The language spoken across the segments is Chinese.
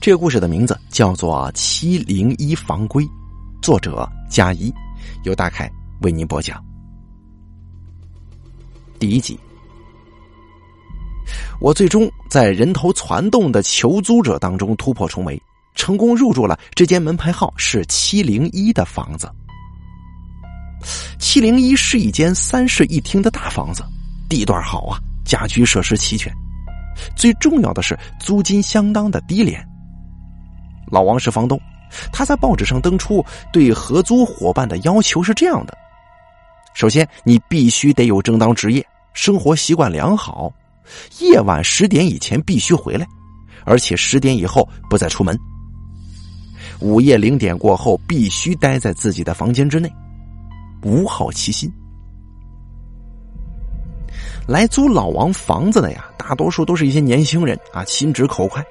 这个故事的名字叫做《七零一房规》，作者加一，由大凯为您播讲。第一集，我最终在人头攒动的求租者当中突破重围，成功入住了这间门牌号是七零一的房子。七零一是一间三室一厅的大房子，地段好啊，家居设施齐全，最重要的是租金相当的低廉。老王是房东，他在报纸上登出对合租伙伴的要求是这样的：首先，你必须得有正当职业，生活习惯良好，夜晚十点以前必须回来，而且十点以后不再出门。午夜零点过后必须待在自己的房间之内，无好奇心。来租老王房子的呀，大多数都是一些年轻人啊，心直口快。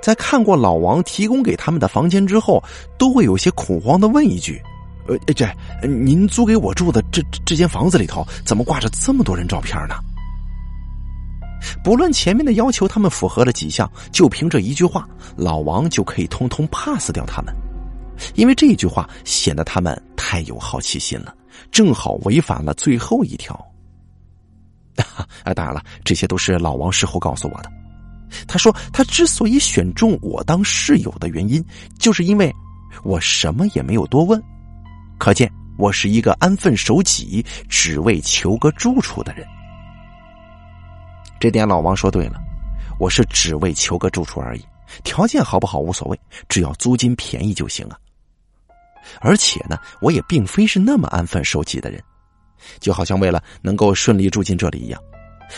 在看过老王提供给他们的房间之后，都会有些恐慌的问一句：“呃，这您租给我住的这这间房子里头，怎么挂着这么多人照片呢？”不论前面的要求他们符合了几项，就凭这一句话，老王就可以通通 pass 掉他们，因为这一句话显得他们太有好奇心了，正好违反了最后一条。啊，当然了，这些都是老王事后告诉我的。他说：“他之所以选中我当室友的原因，就是因为我什么也没有多问，可见我是一个安分守己、只为求个住处的人。这点老王说对了，我是只为求个住处而已，条件好不好无所谓，只要租金便宜就行啊。而且呢，我也并非是那么安分守己的人，就好像为了能够顺利住进这里一样。”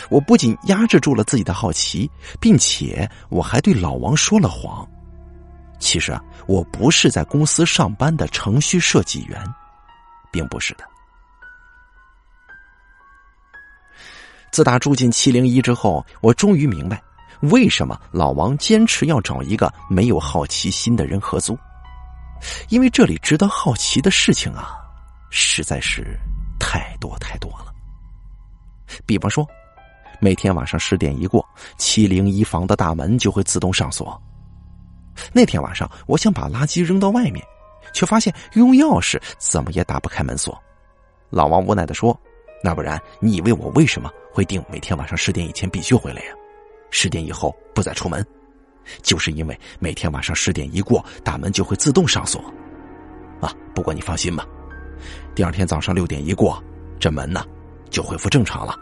我不仅压制住了自己的好奇，并且我还对老王说了谎。其实啊，我不是在公司上班的程序设计员，并不是的。自打住进七零一之后，我终于明白为什么老王坚持要找一个没有好奇心的人合租，因为这里值得好奇的事情啊，实在是太多太多了。比方说。每天晚上十点一过，七零一房的大门就会自动上锁。那天晚上，我想把垃圾扔到外面，却发现用钥匙怎么也打不开门锁。老王无奈的说：“那不然，你以为我为什么会定每天晚上十点以前必须回来呀？十点以后不再出门，就是因为每天晚上十点一过，大门就会自动上锁。啊，不过你放心吧，第二天早上六点一过，这门呢就恢复正常了。”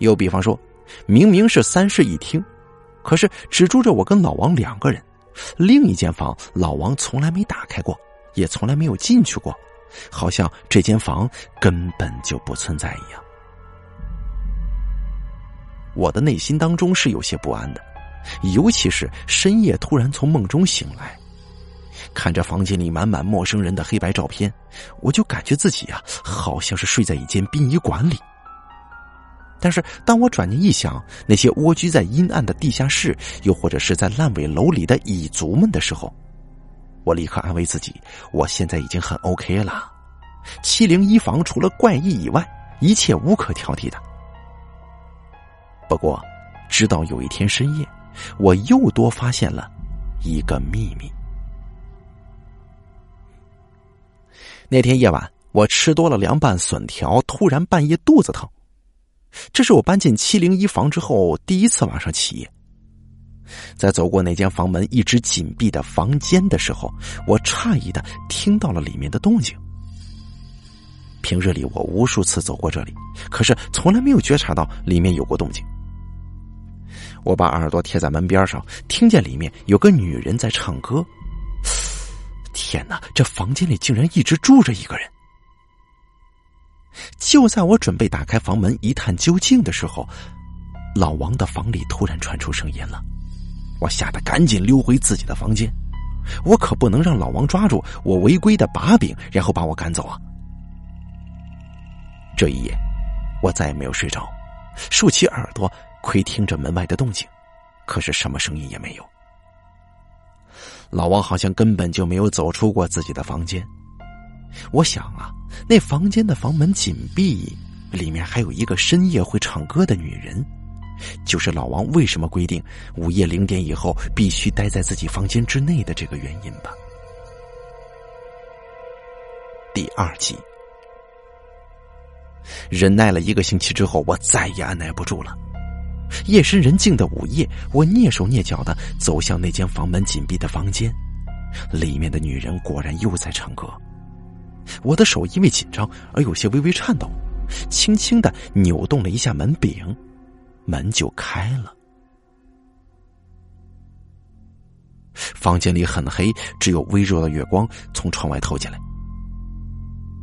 又比方说，明明是三室一厅，可是只住着我跟老王两个人，另一间房老王从来没打开过，也从来没有进去过，好像这间房根本就不存在一样。我的内心当中是有些不安的，尤其是深夜突然从梦中醒来，看着房间里满满陌生人的黑白照片，我就感觉自己啊，好像是睡在一间殡仪馆里。但是，当我转念一想，那些蜗居在阴暗的地下室，又或者是在烂尾楼里的蚁族们的时候，我立刻安慰自己：我现在已经很 OK 了。七零一房除了怪异以外，一切无可挑剔的。不过，直到有一天深夜，我又多发现了一个秘密。那天夜晚，我吃多了凉拌笋条，突然半夜肚子疼。这是我搬进七零一房之后第一次晚上起夜。在走过那间房门一直紧闭的房间的时候，我诧异的听到了里面的动静。平日里我无数次走过这里，可是从来没有觉察到里面有过动静。我把耳朵贴在门边上，听见里面有个女人在唱歌。天哪，这房间里竟然一直住着一个人！就在我准备打开房门一探究竟的时候，老王的房里突然传出声音了。我吓得赶紧溜回自己的房间。我可不能让老王抓住我违规的把柄，然后把我赶走啊！这一夜，我再也没有睡着，竖起耳朵窥听着门外的动静，可是什么声音也没有。老王好像根本就没有走出过自己的房间。我想啊。那房间的房门紧闭，里面还有一个深夜会唱歌的女人，就是老王为什么规定午夜零点以后必须待在自己房间之内的这个原因吧。第二集，忍耐了一个星期之后，我再也按耐不住了。夜深人静的午夜，我蹑手蹑脚的走向那间房门紧闭的房间，里面的女人果然又在唱歌。我的手因为紧张而有些微微颤抖，轻轻的扭动了一下门柄，门就开了。房间里很黑，只有微弱的月光从窗外透进来。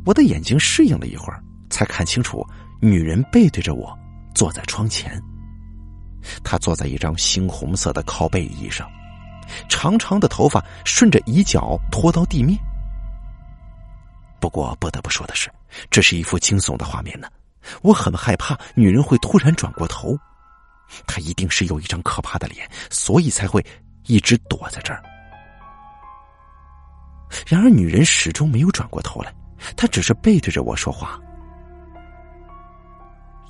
我的眼睛适应了一会儿，才看清楚，女人背对着我坐在窗前。她坐在一张猩红色的靠背椅上，长长的头发顺着椅角拖到地面。不过不得不说的是，这是一幅惊悚的画面呢。我很害怕女人会突然转过头，她一定是有一张可怕的脸，所以才会一直躲在这儿。然而女人始终没有转过头来，她只是背对着我说话：“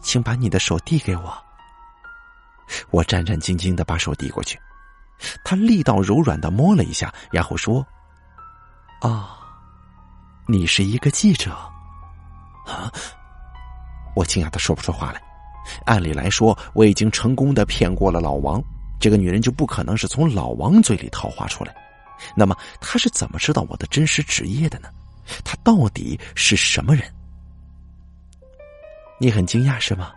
请把你的手递给我。”我战战兢兢的把手递过去，他力道柔软的摸了一下，然后说：“啊，你是一个记者。”啊！我惊讶的说不出话来。按理来说，我已经成功的骗过了老王，这个女人就不可能是从老王嘴里套话出来。那么，她是怎么知道我的真实职业的呢？她到底是什么人？你很惊讶是吗？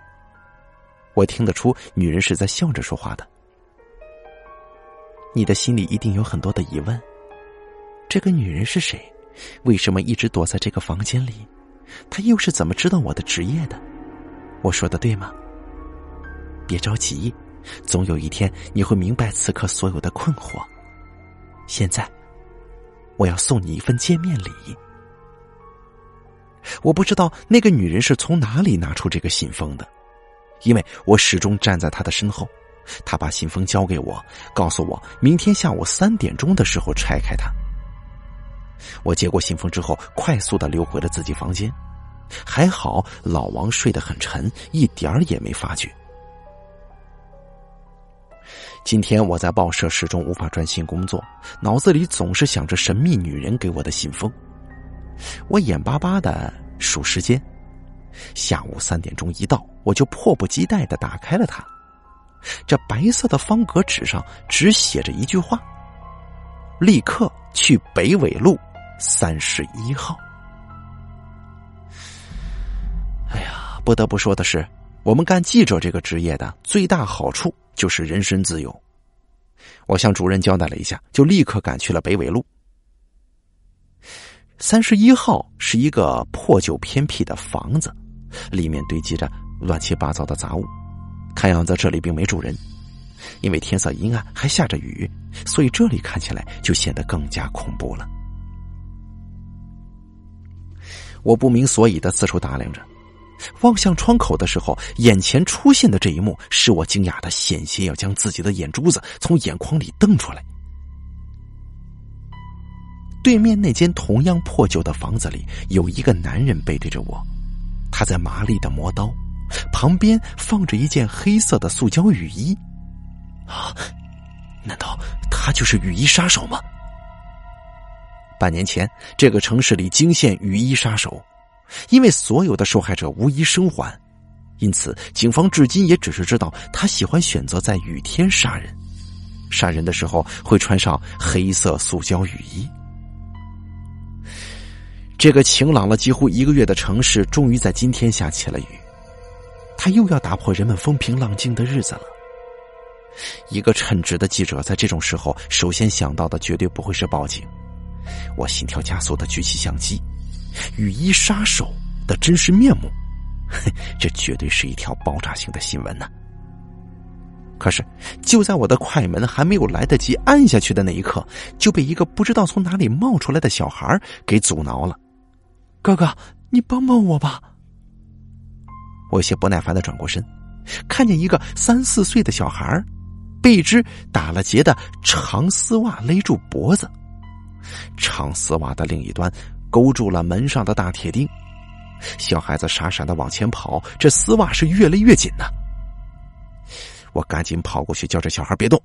我听得出，女人是在笑着说话的。你的心里一定有很多的疑问：这个女人是谁？为什么一直躲在这个房间里？她又是怎么知道我的职业的？我说的对吗？别着急，总有一天你会明白此刻所有的困惑。现在，我要送你一份见面礼。我不知道那个女人是从哪里拿出这个信封的。因为我始终站在她的身后，她把信封交给我，告诉我明天下午三点钟的时候拆开它。我接过信封之后，快速的溜回了自己房间。还好老王睡得很沉，一点儿也没发觉。今天我在报社始终无法专心工作，脑子里总是想着神秘女人给我的信封。我眼巴巴的数时间。下午三点钟一到，我就迫不及待的打开了它。这白色的方格纸上只写着一句话：“立刻去北纬路三十一号。”哎呀，不得不说的是，我们干记者这个职业的最大好处就是人身自由。我向主任交代了一下，就立刻赶去了北纬路。三十一号是一个破旧偏僻的房子。里面堆积着乱七八糟的杂物，看样子这里并没住人。因为天色阴暗，还下着雨，所以这里看起来就显得更加恐怖了。我不明所以的四处打量着，望向窗口的时候，眼前出现的这一幕使我惊讶的险些要将自己的眼珠子从眼眶里瞪出来。对面那间同样破旧的房子里，有一个男人背对着我。他在麻利的磨刀，旁边放着一件黑色的塑胶雨衣。啊，难道他就是雨衣杀手吗？半年前，这个城市里惊现雨衣杀手，因为所有的受害者无一生还，因此警方至今也只是知道他喜欢选择在雨天杀人，杀人的时候会穿上黑色塑胶雨衣。这个晴朗了几乎一个月的城市，终于在今天下起了雨。他又要打破人们风平浪静的日子了。一个称职的记者在这种时候，首先想到的绝对不会是报警。我心跳加速的举起相机，雨衣杀手的真实面目，这绝对是一条爆炸性的新闻呐！可是，就在我的快门还没有来得及按下去的那一刻，就被一个不知道从哪里冒出来的小孩给阻挠了。哥哥，你帮帮我吧！我有些不耐烦的转过身，看见一个三四岁的小孩被一只打了结的长丝袜勒住脖子，长丝袜的另一端勾住了门上的大铁钉。小孩子傻傻的往前跑，这丝袜是越勒越紧呢。我赶紧跑过去叫这小孩别动，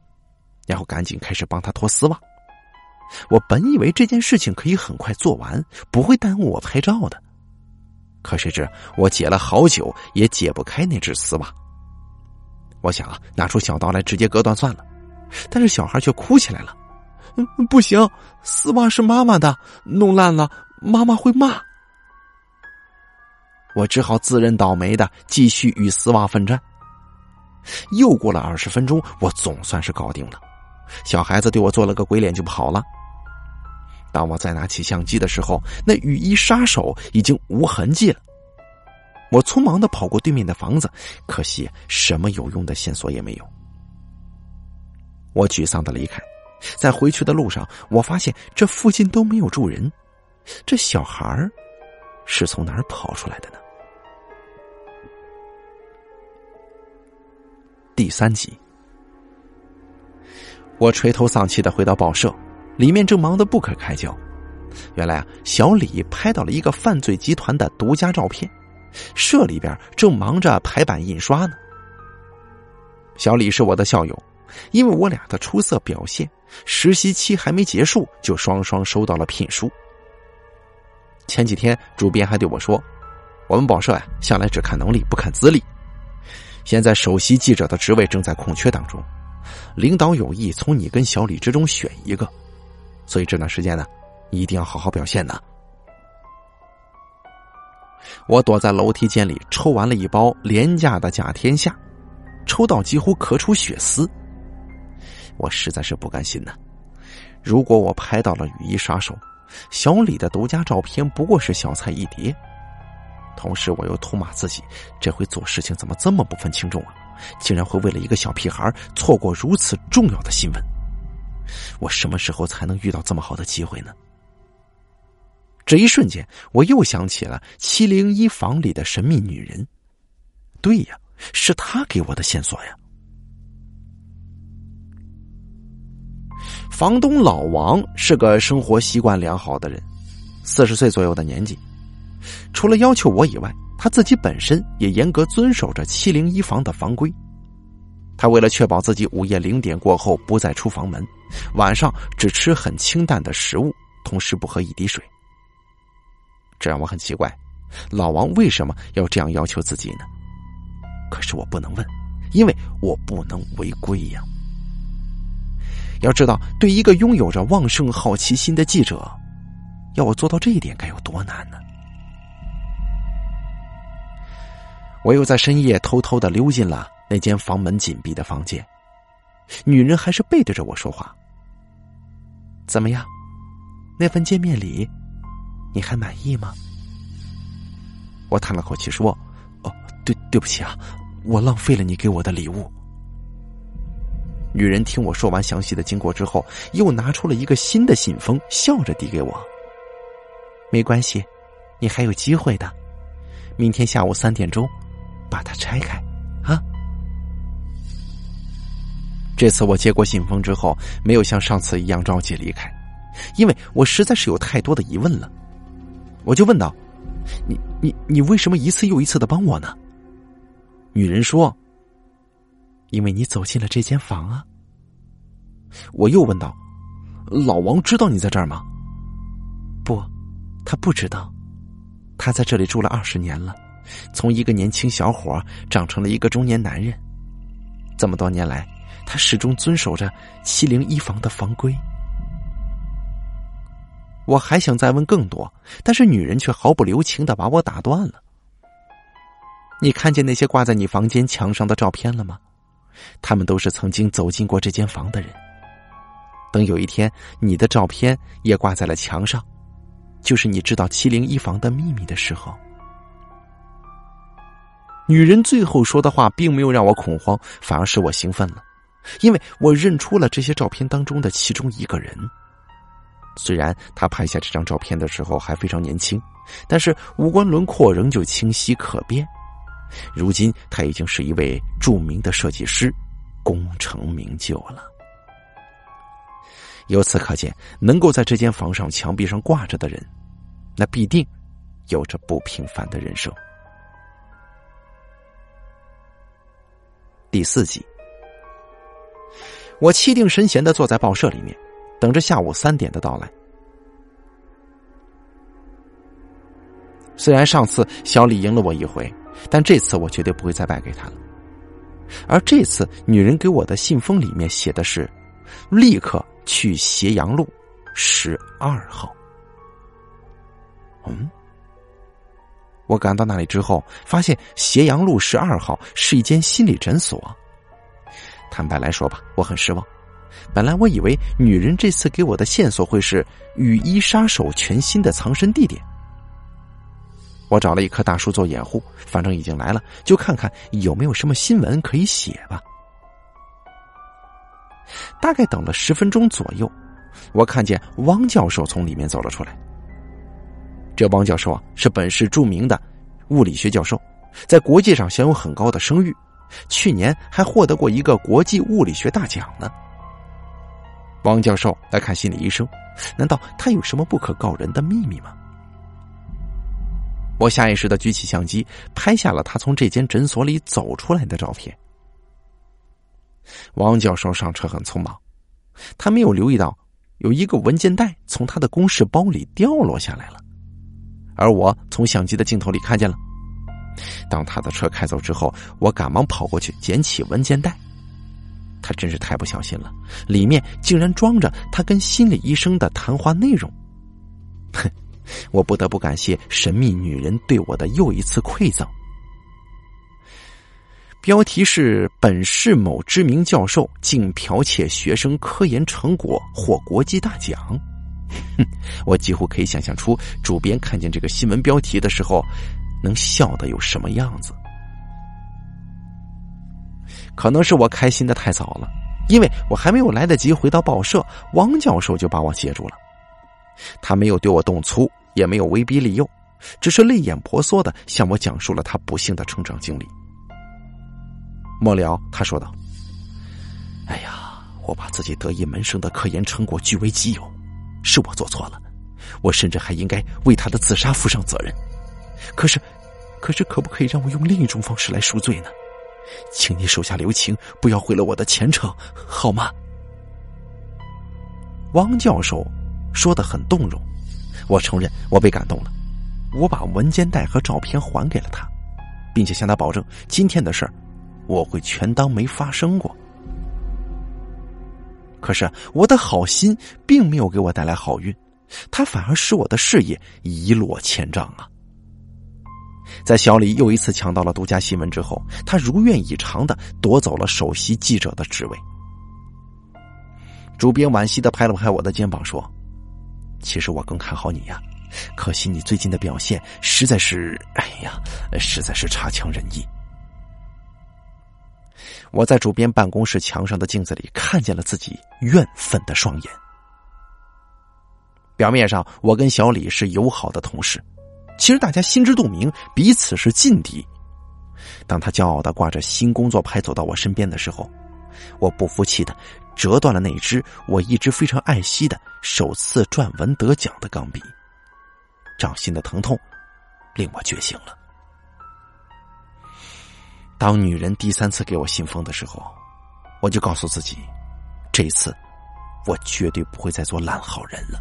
然后赶紧开始帮他脱丝袜。我本以为这件事情可以很快做完，不会耽误我拍照的。可谁知我解了好久也解不开那只丝袜。我想啊，拿出小刀来直接割断算了。但是小孩却哭起来了：“，不行，丝袜是妈妈的，弄烂了妈妈会骂。”我只好自认倒霉的继续与丝袜奋战。又过了二十分钟，我总算是搞定了。小孩子对我做了个鬼脸就跑了。当我再拿起相机的时候，那雨衣杀手已经无痕迹了。我匆忙的跑过对面的房子，可惜什么有用的线索也没有。我沮丧的离开，在回去的路上，我发现这附近都没有住人，这小孩是从哪儿跑出来的呢？第三集，我垂头丧气的回到报社，里面正忙得不可开交。原来啊，小李拍到了一个犯罪集团的独家照片，社里边正忙着排版印刷呢。小李是我的校友。因为我俩的出色表现，实习期还没结束，就双双收到了聘书。前几天主编还对我说：“我们报社呀，向来只看能力不看资历。现在首席记者的职位正在空缺当中，领导有意从你跟小李之中选一个，所以这段时间呢，一定要好好表现呢。”我躲在楼梯间里抽完了一包廉价的甲天下，抽到几乎咳出血丝。我实在是不甘心呐！如果我拍到了雨衣杀手，小李的独家照片不过是小菜一碟。同时，我又痛骂自己，这回做事情怎么这么不分轻重啊？竟然会为了一个小屁孩错过如此重要的新闻！我什么时候才能遇到这么好的机会呢？这一瞬间，我又想起了七零一房里的神秘女人。对呀，是她给我的线索呀！房东老王是个生活习惯良好的人，四十岁左右的年纪。除了要求我以外，他自己本身也严格遵守着七零一房的房规。他为了确保自己午夜零点过后不再出房门，晚上只吃很清淡的食物，同时不喝一滴水。这让我很奇怪，老王为什么要这样要求自己呢？可是我不能问，因为我不能违规呀。要知道，对一个拥有着旺盛好奇心的记者，要我做到这一点该有多难呢？我又在深夜偷偷的溜进了那间房门紧闭的房间，女人还是背对着我说话。怎么样，那份见面礼，你还满意吗？我叹了口气说：“哦，对，对不起啊，我浪费了你给我的礼物。”女人听我说完详细的经过之后，又拿出了一个新的信封，笑着递给我。没关系，你还有机会的。明天下午三点钟，把它拆开，啊！这次我接过信封之后，没有像上次一样着急离开，因为我实在是有太多的疑问了。我就问道：“你、你、你为什么一次又一次的帮我呢？”女人说。因为你走进了这间房啊，我又问道：“老王知道你在这儿吗？”不，他不知道。他在这里住了二十年了，从一个年轻小伙长成了一个中年男人。这么多年来，他始终遵守着七零一房的房规。我还想再问更多，但是女人却毫不留情的把我打断了。你看见那些挂在你房间墙上的照片了吗？他们都是曾经走进过这间房的人。等有一天，你的照片也挂在了墙上，就是你知道七零一房的秘密的时候。女人最后说的话，并没有让我恐慌，反而使我兴奋了，因为我认出了这些照片当中的其中一个人。虽然他拍下这张照片的时候还非常年轻，但是五官轮廓仍旧清晰可辨。如今他已经是一位著名的设计师，功成名就了。由此可见，能够在这间房上墙壁上挂着的人，那必定有着不平凡的人生。第四集，我气定神闲的坐在报社里面，等着下午三点的到来。虽然上次小李赢了我一回，但这次我绝对不会再败给他了。而这次女人给我的信封里面写的是：“立刻去斜阳路十二号。”嗯，我赶到那里之后，发现斜阳路十二号是一间心理诊所。坦白来说吧，我很失望。本来我以为女人这次给我的线索会是雨衣杀手全新的藏身地点。我找了一棵大树做掩护，反正已经来了，就看看有没有什么新闻可以写吧。大概等了十分钟左右，我看见汪教授从里面走了出来。这汪教授啊，是本市著名的物理学教授，在国际上享有很高的声誉，去年还获得过一个国际物理学大奖呢。汪教授来看心理医生，难道他有什么不可告人的秘密吗？我下意识的举起相机，拍下了他从这间诊所里走出来的照片。王教授上车很匆忙，他没有留意到有一个文件袋从他的公事包里掉落下来了，而我从相机的镜头里看见了。当他的车开走之后，我赶忙跑过去捡起文件袋，他真是太不小心了，里面竟然装着他跟心理医生的谈话内容。哼！我不得不感谢神秘女人对我的又一次馈赠。标题是“本市某知名教授竟剽窃学生科研成果获国际大奖”，哼，我几乎可以想象出主编看见这个新闻标题的时候能笑的有什么样子。可能是我开心的太早了，因为我还没有来得及回到报社，王教授就把我接住了。他没有对我动粗，也没有威逼利诱，只是泪眼婆娑的向我讲述了他不幸的成长经历。末了，他说道：“哎呀，我把自己得意门生的科研成果据为己有，是我做错了，我甚至还应该为他的自杀负上责任。可是，可是，可不可以让我用另一种方式来赎罪呢？请你手下留情，不要毁了我的前程，好吗？”汪教授。说的很动容，我承认我被感动了。我把文件袋和照片还给了他，并且向他保证，今天的事儿我会全当没发生过。可是我的好心并没有给我带来好运，他反而使我的事业一落千丈啊！在小李又一次抢到了独家新闻之后，他如愿以偿的夺走了首席记者的职位。主编惋惜的拍了拍我的肩膀说。其实我更看好你呀，可惜你最近的表现实在是，哎呀，实在是差强人意。我在主编办公室墙上的镜子里看见了自己怨愤的双眼。表面上我跟小李是友好的同事，其实大家心知肚明，彼此是劲敌。当他骄傲的挂着新工作牌走到我身边的时候，我不服气的。折断了那只我一直非常爱惜的首次撰文得奖的钢笔，掌心的疼痛令我觉醒了。当女人第三次给我信封的时候，我就告诉自己，这一次我绝对不会再做烂好人了。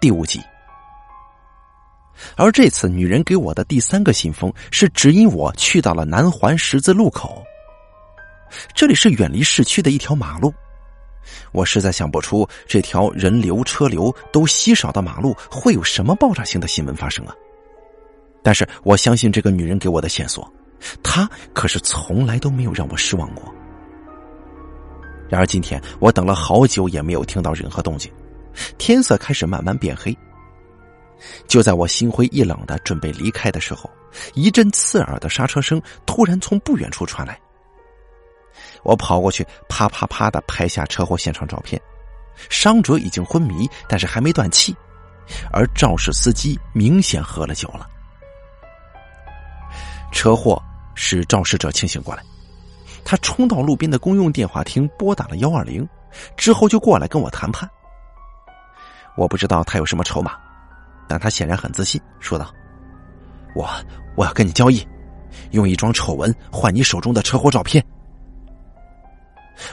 第五集，而这次女人给我的第三个信封是指引我去到了南环十字路口。这里是远离市区的一条马路，我实在想不出这条人流车流都稀少的马路会有什么爆炸性的新闻发生啊！但是我相信这个女人给我的线索，她可是从来都没有让我失望过。然而今天我等了好久也没有听到任何动静，天色开始慢慢变黑。就在我心灰意冷的准备离开的时候，一阵刺耳的刹车声突然从不远处传来。我跑过去，啪啪啪的拍下车祸现场照片。伤者已经昏迷，但是还没断气，而肇事司机明显喝了酒了。车祸使肇事者清醒过来，他冲到路边的公用电话亭拨打了幺二零，之后就过来跟我谈判。我不知道他有什么筹码，但他显然很自信，说道：“我我要跟你交易，用一桩丑闻换你手中的车祸照片。”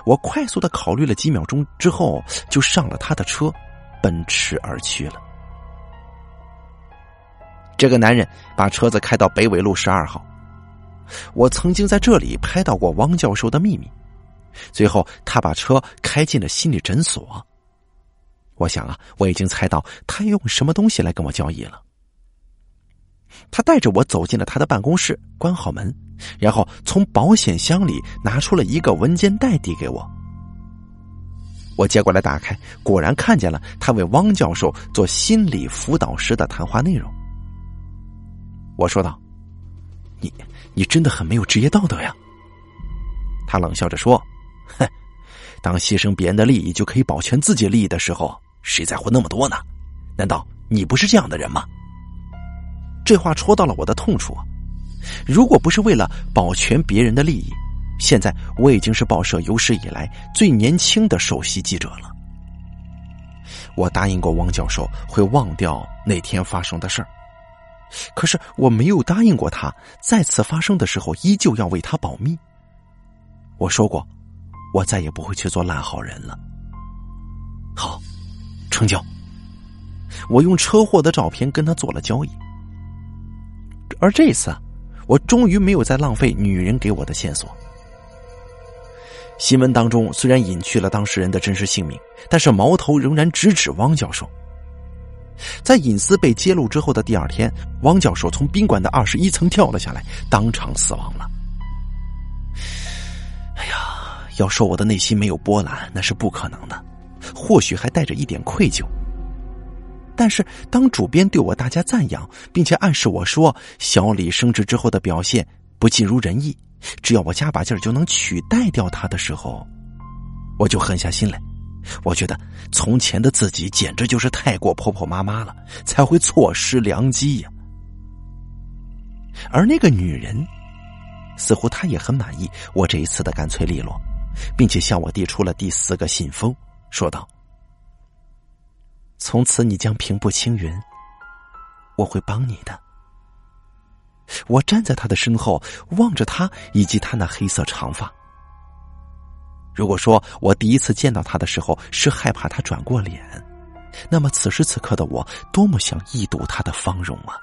我快速的考虑了几秒钟之后，就上了他的车，奔驰而去了。这个男人把车子开到北纬路十二号。我曾经在这里拍到过汪教授的秘密。最后，他把车开进了心理诊所。我想啊，我已经猜到他用什么东西来跟我交易了。他带着我走进了他的办公室，关好门，然后从保险箱里拿出了一个文件袋递给我。我接过来打开，果然看见了他为汪教授做心理辅导时的谈话内容。我说道：“你，你真的很没有职业道德呀。”他冷笑着说：“哼，当牺牲别人的利益就可以保全自己利益的时候，谁在乎那么多呢？难道你不是这样的人吗？”这话戳到了我的痛处。如果不是为了保全别人的利益，现在我已经是报社有史以来最年轻的首席记者了。我答应过汪教授会忘掉那天发生的事儿。可是我没有答应过他，再次发生的时候依旧要为他保密。我说过，我再也不会去做烂好人了。好，成交。我用车祸的照片跟他做了交易，而这次，我终于没有再浪费女人给我的线索。新闻当中虽然隐去了当事人的真实姓名，但是矛头仍然直指汪教授。在隐私被揭露之后的第二天，汪教授从宾馆的二十一层跳了下来，当场死亡了。哎呀，要说我的内心没有波澜，那是不可能的，或许还带着一点愧疚。但是，当主编对我大加赞扬，并且暗示我说小李升职之后的表现不尽如人意，只要我加把劲儿就能取代掉他的时候，我就狠下心来。我觉得从前的自己简直就是太过婆婆妈妈了，才会错失良机呀。而那个女人，似乎她也很满意我这一次的干脆利落，并且向我递出了第四个信封，说道：“从此你将平步青云，我会帮你的。”我站在他的身后，望着他以及他那黑色长发。如果说我第一次见到他的时候是害怕他转过脸，那么此时此刻的我多么想一睹他的芳容啊！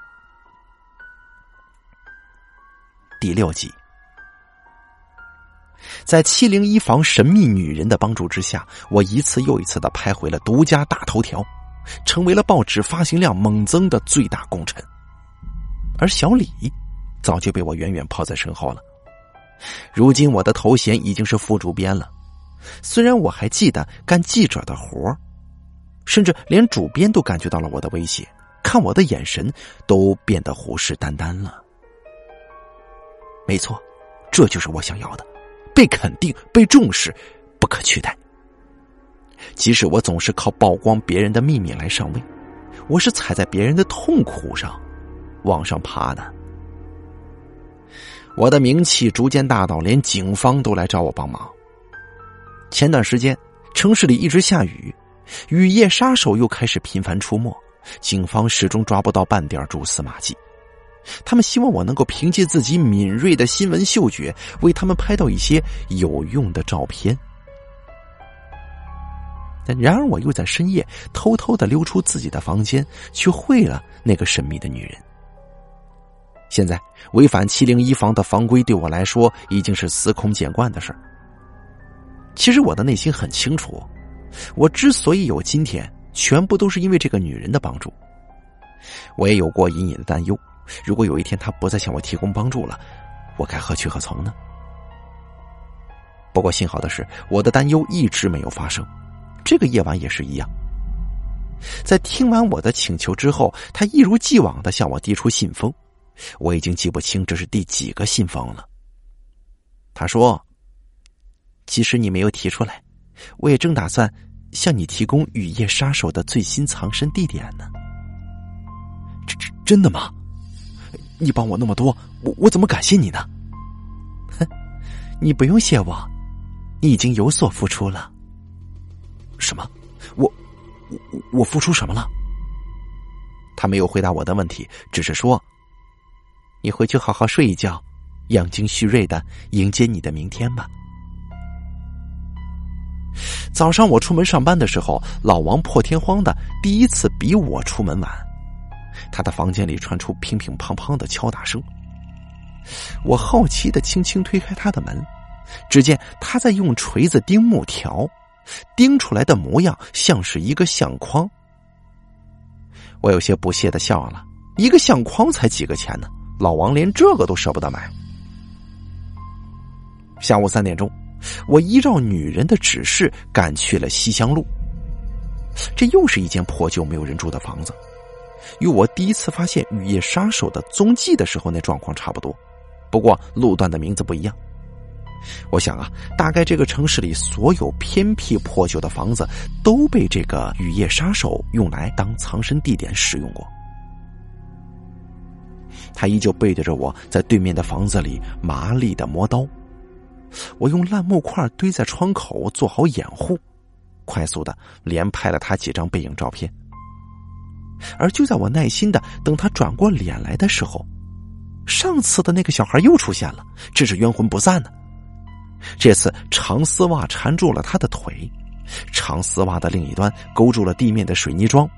第六集，在七零一房神秘女人的帮助之下，我一次又一次的拍回了独家大头条，成为了报纸发行量猛增的最大功臣。而小李早就被我远远抛在身后了。如今我的头衔已经是副主编了。虽然我还记得干记者的活甚至连主编都感觉到了我的威胁，看我的眼神都变得虎视眈眈了。没错，这就是我想要的，被肯定、被重视，不可取代。即使我总是靠曝光别人的秘密来上位，我是踩在别人的痛苦上往上爬的。我的名气逐渐大到连警方都来找我帮忙。前段时间，城市里一直下雨，雨夜杀手又开始频繁出没，警方始终抓不到半点蛛丝马迹。他们希望我能够凭借自己敏锐的新闻嗅觉，为他们拍到一些有用的照片。但然而，我又在深夜偷偷的溜出自己的房间，去会了那个神秘的女人。现在，违反七零一房的房规对我来说已经是司空见惯的事儿。其实我的内心很清楚，我之所以有今天，全部都是因为这个女人的帮助。我也有过隐隐的担忧，如果有一天她不再向我提供帮助了，我该何去何从呢？不过幸好的是，我的担忧一直没有发生。这个夜晚也是一样，在听完我的请求之后，他一如既往的向我递出信封，我已经记不清这是第几个信封了。他说。即使你没有提出来，我也正打算向你提供雨夜杀手的最新藏身地点呢。真真真的吗？你帮我那么多，我我怎么感谢你呢？哼，你不用谢我，你已经有所付出了。什么？我我我付出什么了？他没有回答我的问题，只是说：“你回去好好睡一觉，养精蓄锐的迎接你的明天吧。”早上我出门上班的时候，老王破天荒的第一次比我出门晚。他的房间里传出乒乒乓乓的敲打声。我好奇的轻轻推开他的门，只见他在用锤子钉木条，钉出来的模样像是一个相框。我有些不屑的笑了，一个相框才几个钱呢？老王连这个都舍不得买。下午三点钟，我依照女人的指示赶去了西乡路。这又是一间破旧、没有人住的房子，与我第一次发现雨夜杀手的踪迹的时候那状况差不多。不过路段的名字不一样。我想啊，大概这个城市里所有偏僻破旧的房子都被这个雨夜杀手用来当藏身地点使用过。他依旧背对着我在对面的房子里麻利的磨刀。我用烂木块堆在窗口做好掩护，快速的连拍了他几张背影照片。而就在我耐心的等他转过脸来的时候，上次的那个小孩又出现了，真是冤魂不散呢。这次长丝袜缠住了他的腿，长丝袜的另一端勾住了地面的水泥桩。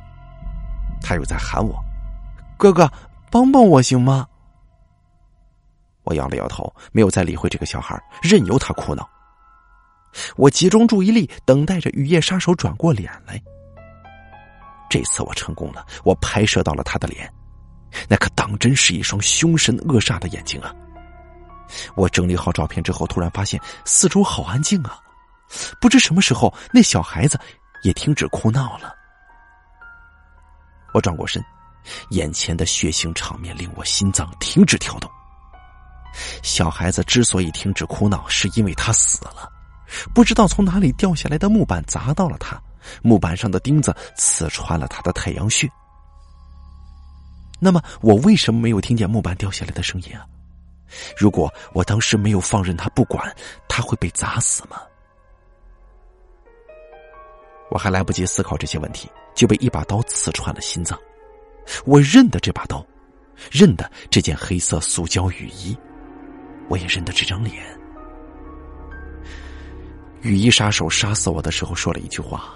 他又在喊我：“哥哥，帮帮我行吗？”我摇了摇头，没有再理会这个小孩，任由他哭闹。我集中注意力，等待着雨夜杀手转过脸来。这次我成功了，我拍摄到了他的脸，那可当真是一双凶神恶煞的眼睛啊！我整理好照片之后，突然发现四周好安静啊，不知什么时候那小孩子也停止哭闹了。我转过身，眼前的血腥场面令我心脏停止跳动。小孩子之所以停止哭闹，是因为他死了。不知道从哪里掉下来的木板砸到了他，木板上的钉子刺穿了他的太阳穴。那么，我为什么没有听见木板掉下来的声音啊？如果我当时没有放任他不管，他会被砸死吗？我还来不及思考这些问题，就被一把刀刺穿了心脏。我认得这把刀，认得这件黑色塑胶雨衣。我也认得这张脸。雨衣杀手杀死我的时候说了一句话：“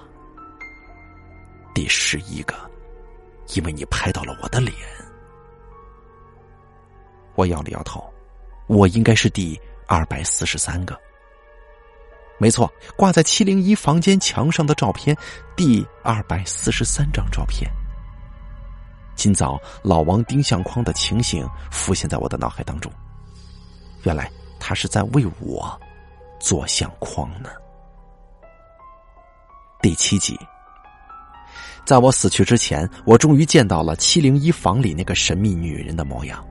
第十一个，因为你拍到了我的脸。”我摇了摇头，我应该是第二百四十三个。没错，挂在七零一房间墙上的照片，第二百四十三张照片。今早老王钉相框的情形浮现在我的脑海当中。原来他是在为我做相框呢。第七集，在我死去之前，我终于见到了七零一房里那个神秘女人的模样。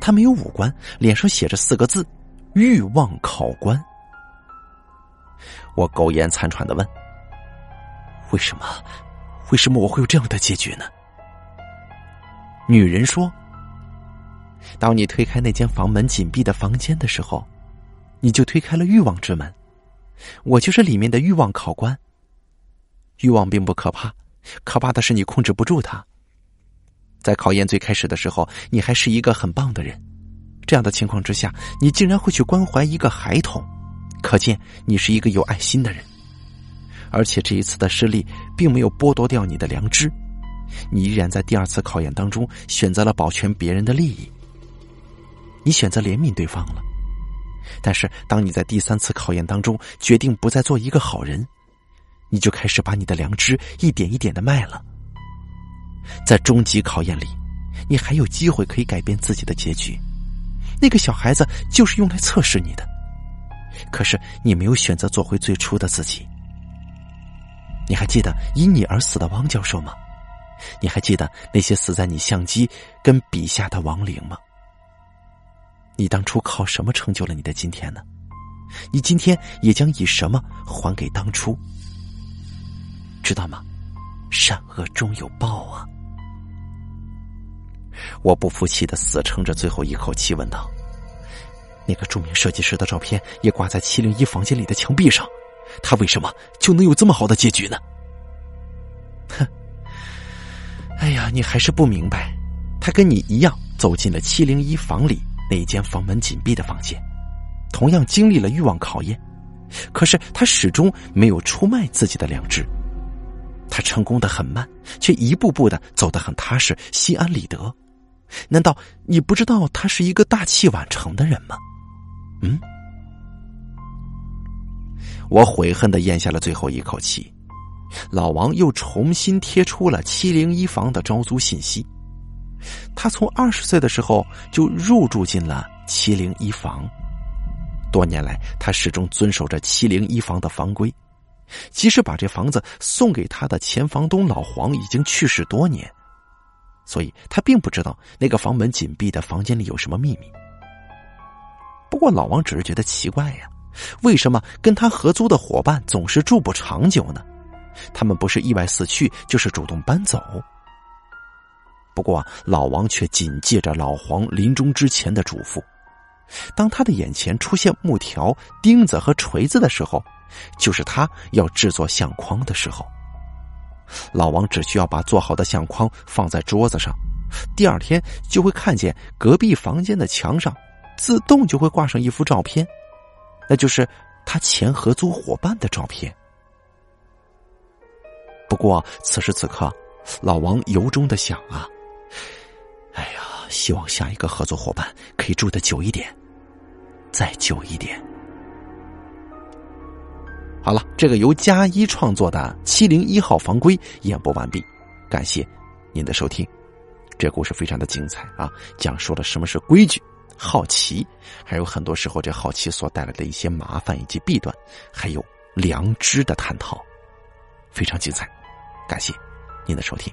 他没有五官，脸上写着四个字：“欲望考官。”我苟延残喘的问：“为什么？为什么我会有这样的结局呢？”女人说。当你推开那间房门紧闭的房间的时候，你就推开了欲望之门。我就是里面的欲望考官。欲望并不可怕，可怕的是你控制不住它。在考验最开始的时候，你还是一个很棒的人。这样的情况之下，你竟然会去关怀一个孩童，可见你是一个有爱心的人。而且这一次的失利并没有剥夺掉你的良知，你依然在第二次考验当中选择了保全别人的利益。你选择怜悯对方了，但是当你在第三次考验当中决定不再做一个好人，你就开始把你的良知一点一点的卖了。在终极考验里，你还有机会可以改变自己的结局。那个小孩子就是用来测试你的，可是你没有选择做回最初的自己。你还记得因你而死的汪教授吗？你还记得那些死在你相机跟笔下的亡灵吗？你当初靠什么成就了你的今天呢？你今天也将以什么还给当初？知道吗？善恶终有报啊！我不服气的死撑着最后一口气问道：“那个著名设计师的照片也挂在七零一房间里的墙壁上，他为什么就能有这么好的结局呢？”哼！哎呀，你还是不明白，他跟你一样走进了七零一房里。那间房门紧闭的房间，同样经历了欲望考验，可是他始终没有出卖自己的良知。他成功的很慢，却一步步的走得很踏实，心安理得。难道你不知道他是一个大器晚成的人吗？嗯。我悔恨的咽下了最后一口气。老王又重新贴出了七零一房的招租信息。他从二十岁的时候就入住进了七零一房，多年来他始终遵守着七零一房的房规，即使把这房子送给他的前房东老黄已经去世多年，所以他并不知道那个房门紧闭的房间里有什么秘密。不过老王只是觉得奇怪呀，为什么跟他合租的伙伴总是住不长久呢？他们不是意外死去，就是主动搬走。不过老王却谨记着老黄临终之前的嘱咐：当他的眼前出现木条、钉子和锤子的时候，就是他要制作相框的时候。老王只需要把做好的相框放在桌子上，第二天就会看见隔壁房间的墙上自动就会挂上一幅照片，那就是他前合租伙伴的照片。不过此时此刻，老王由衷的想啊，哎呀，希望下一个合作伙伴可以住的久一点，再久一点。好了，这个由加一创作的《七零一号房规》演播完毕，感谢您的收听。这故事非常的精彩啊，讲述了什么是规矩、好奇，还有很多时候这好奇所带来的一些麻烦以及弊端，还有良知的探讨，非常精彩。感谢您的收听。